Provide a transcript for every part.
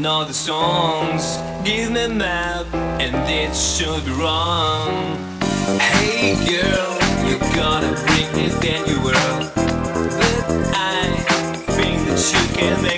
singing all the songs. Give me map, and it should be wrong. Hey girl, you gotta bring me down your world. But I think that you can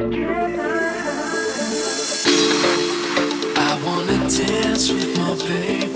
together. I wanna dance with my baby.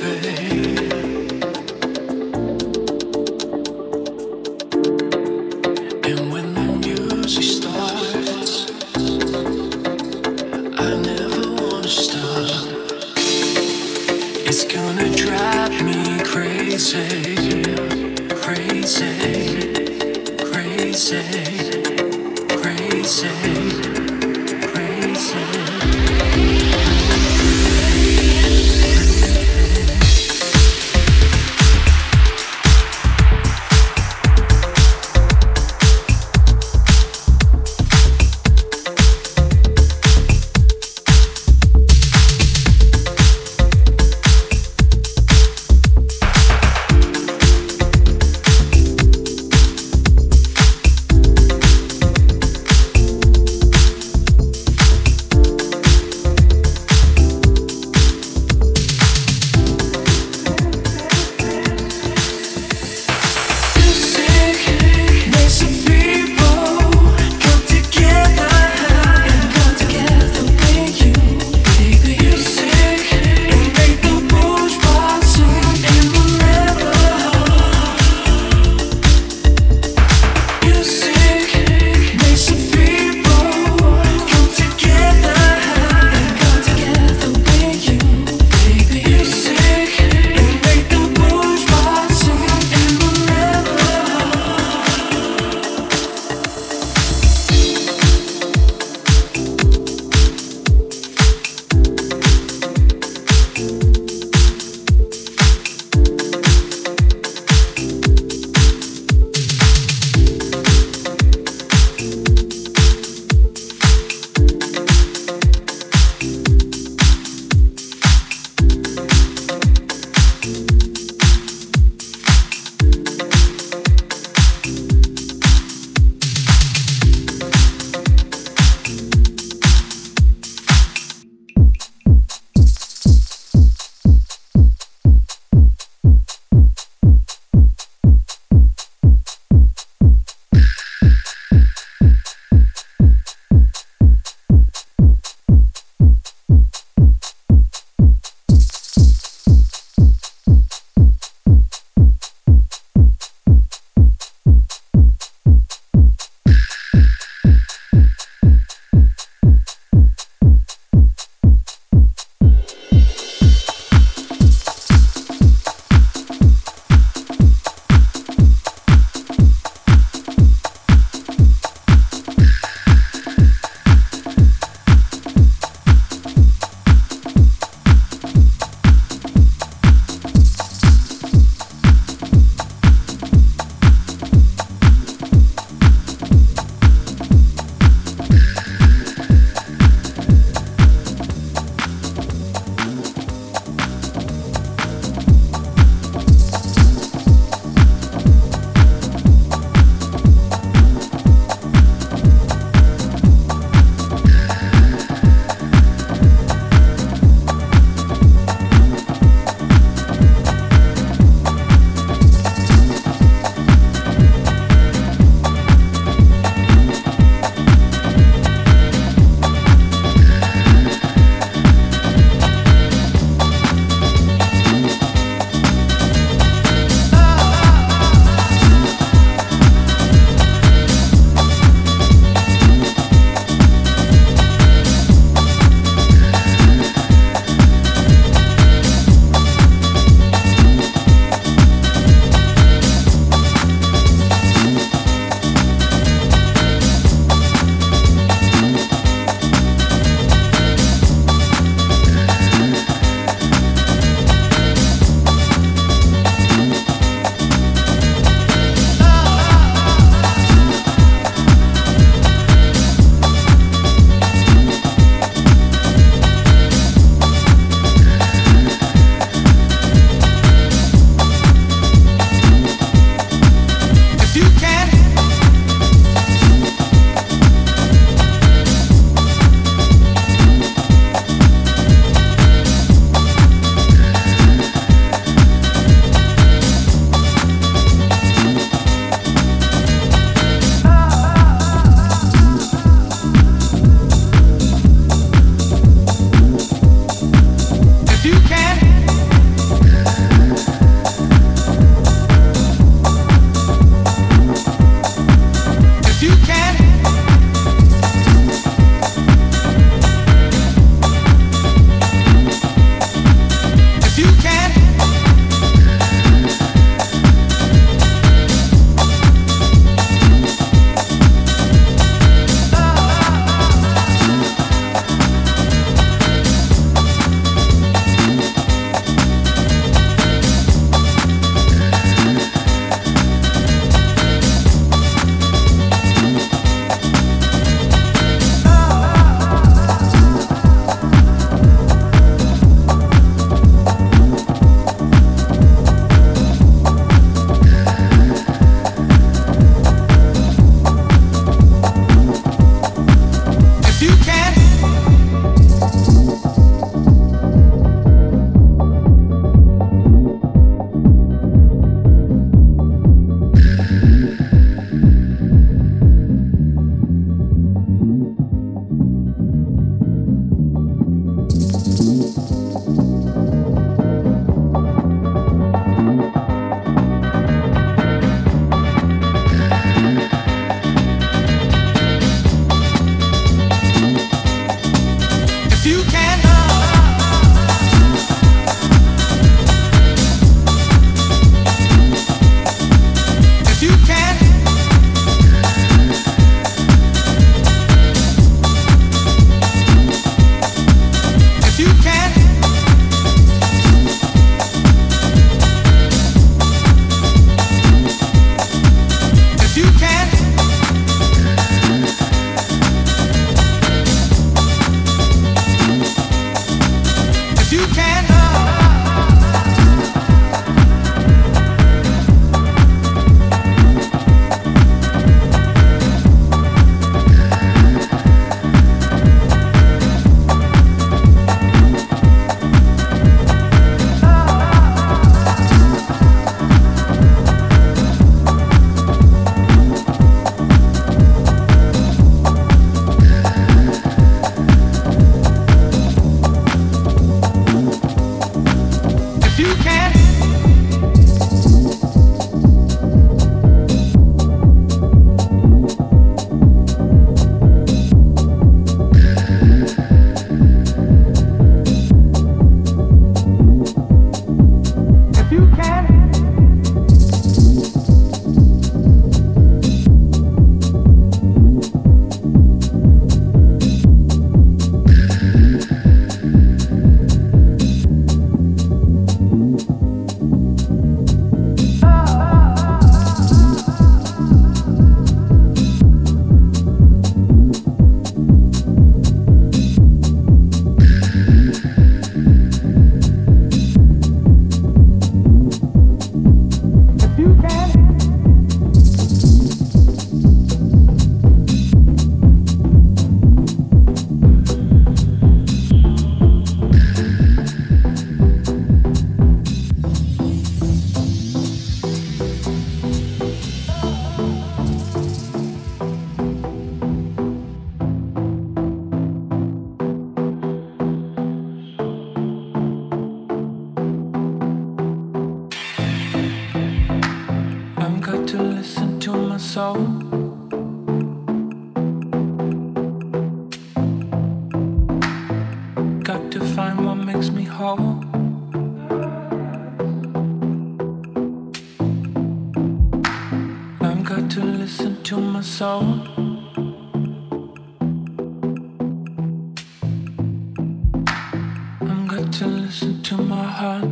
to listen to my heart.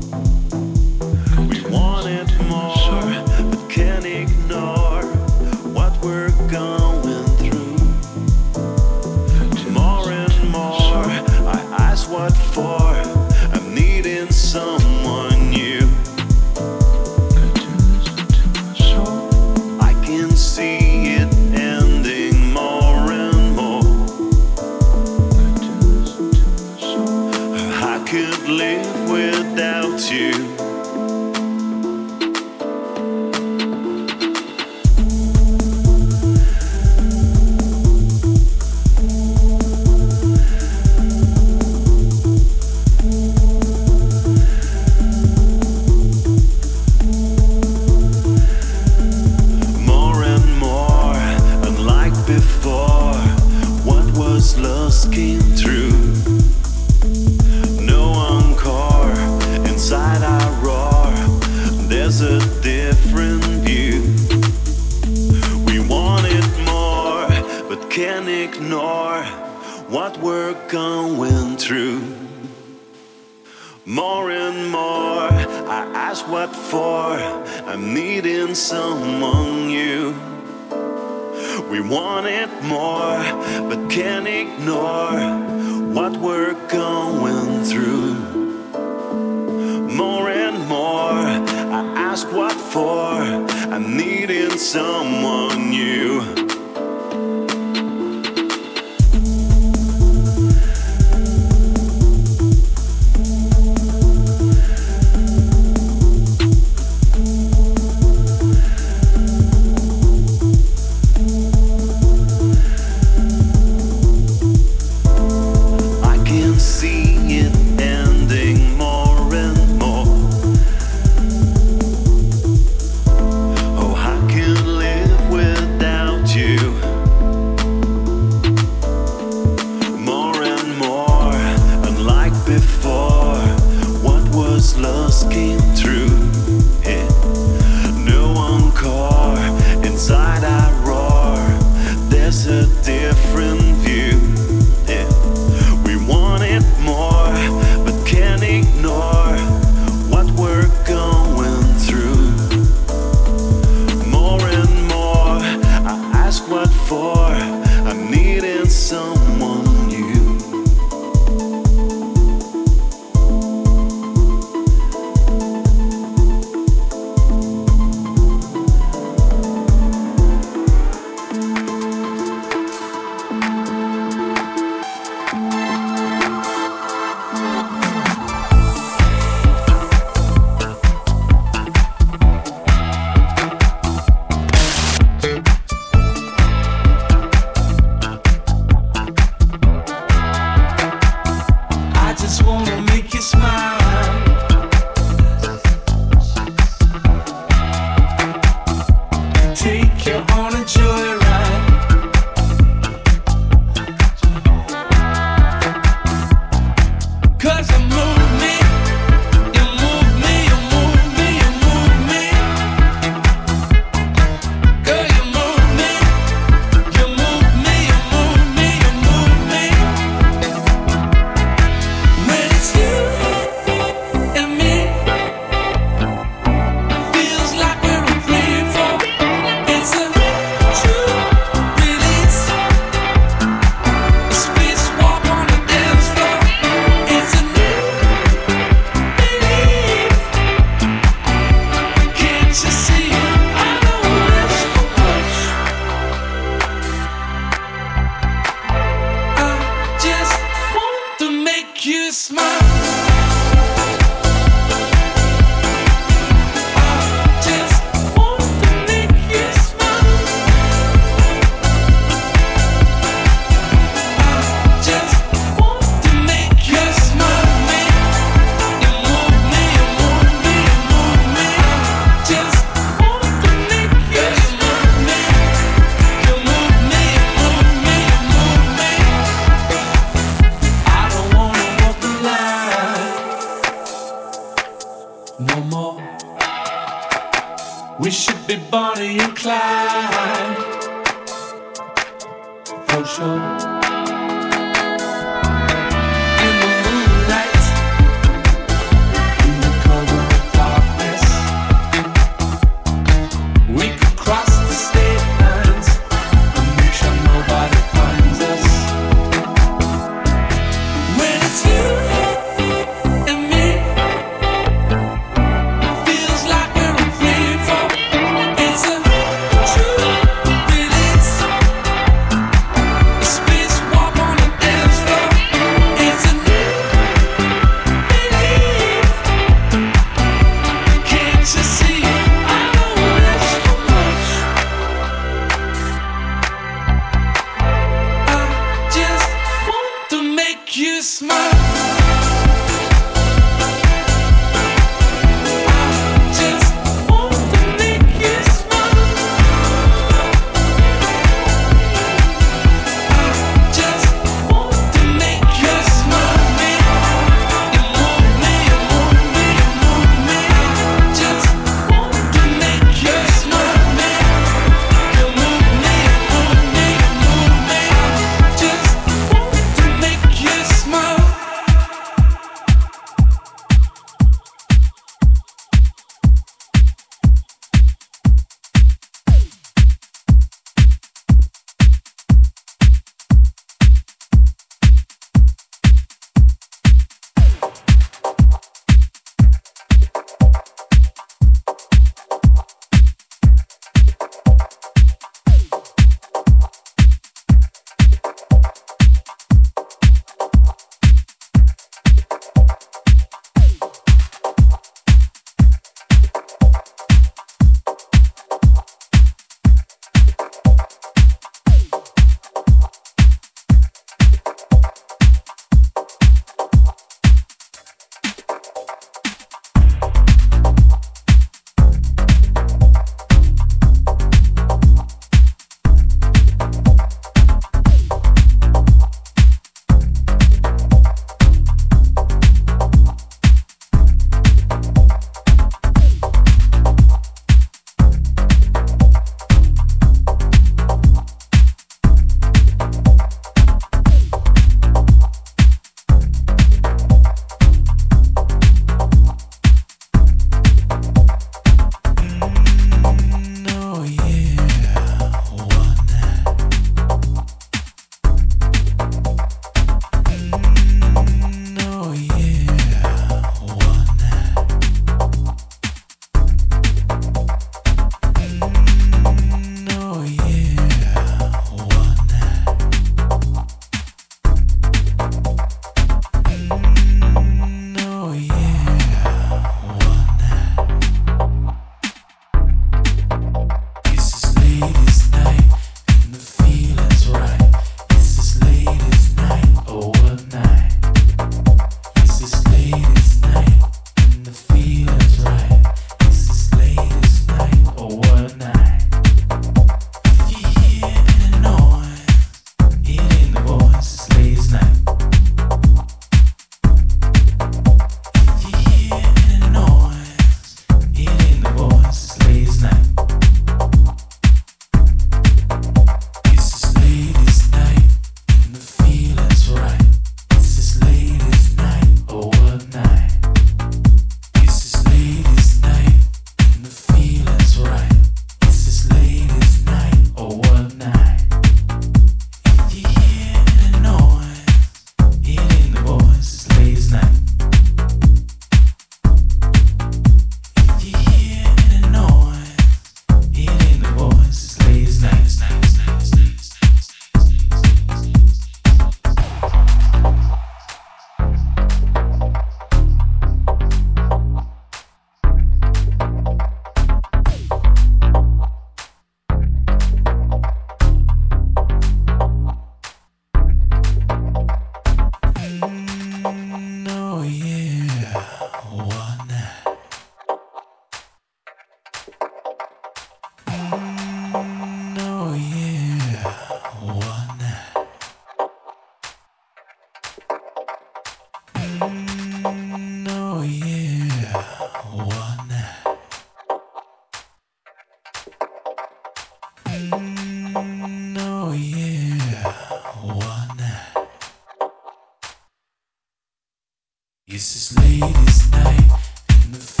This is latest night in the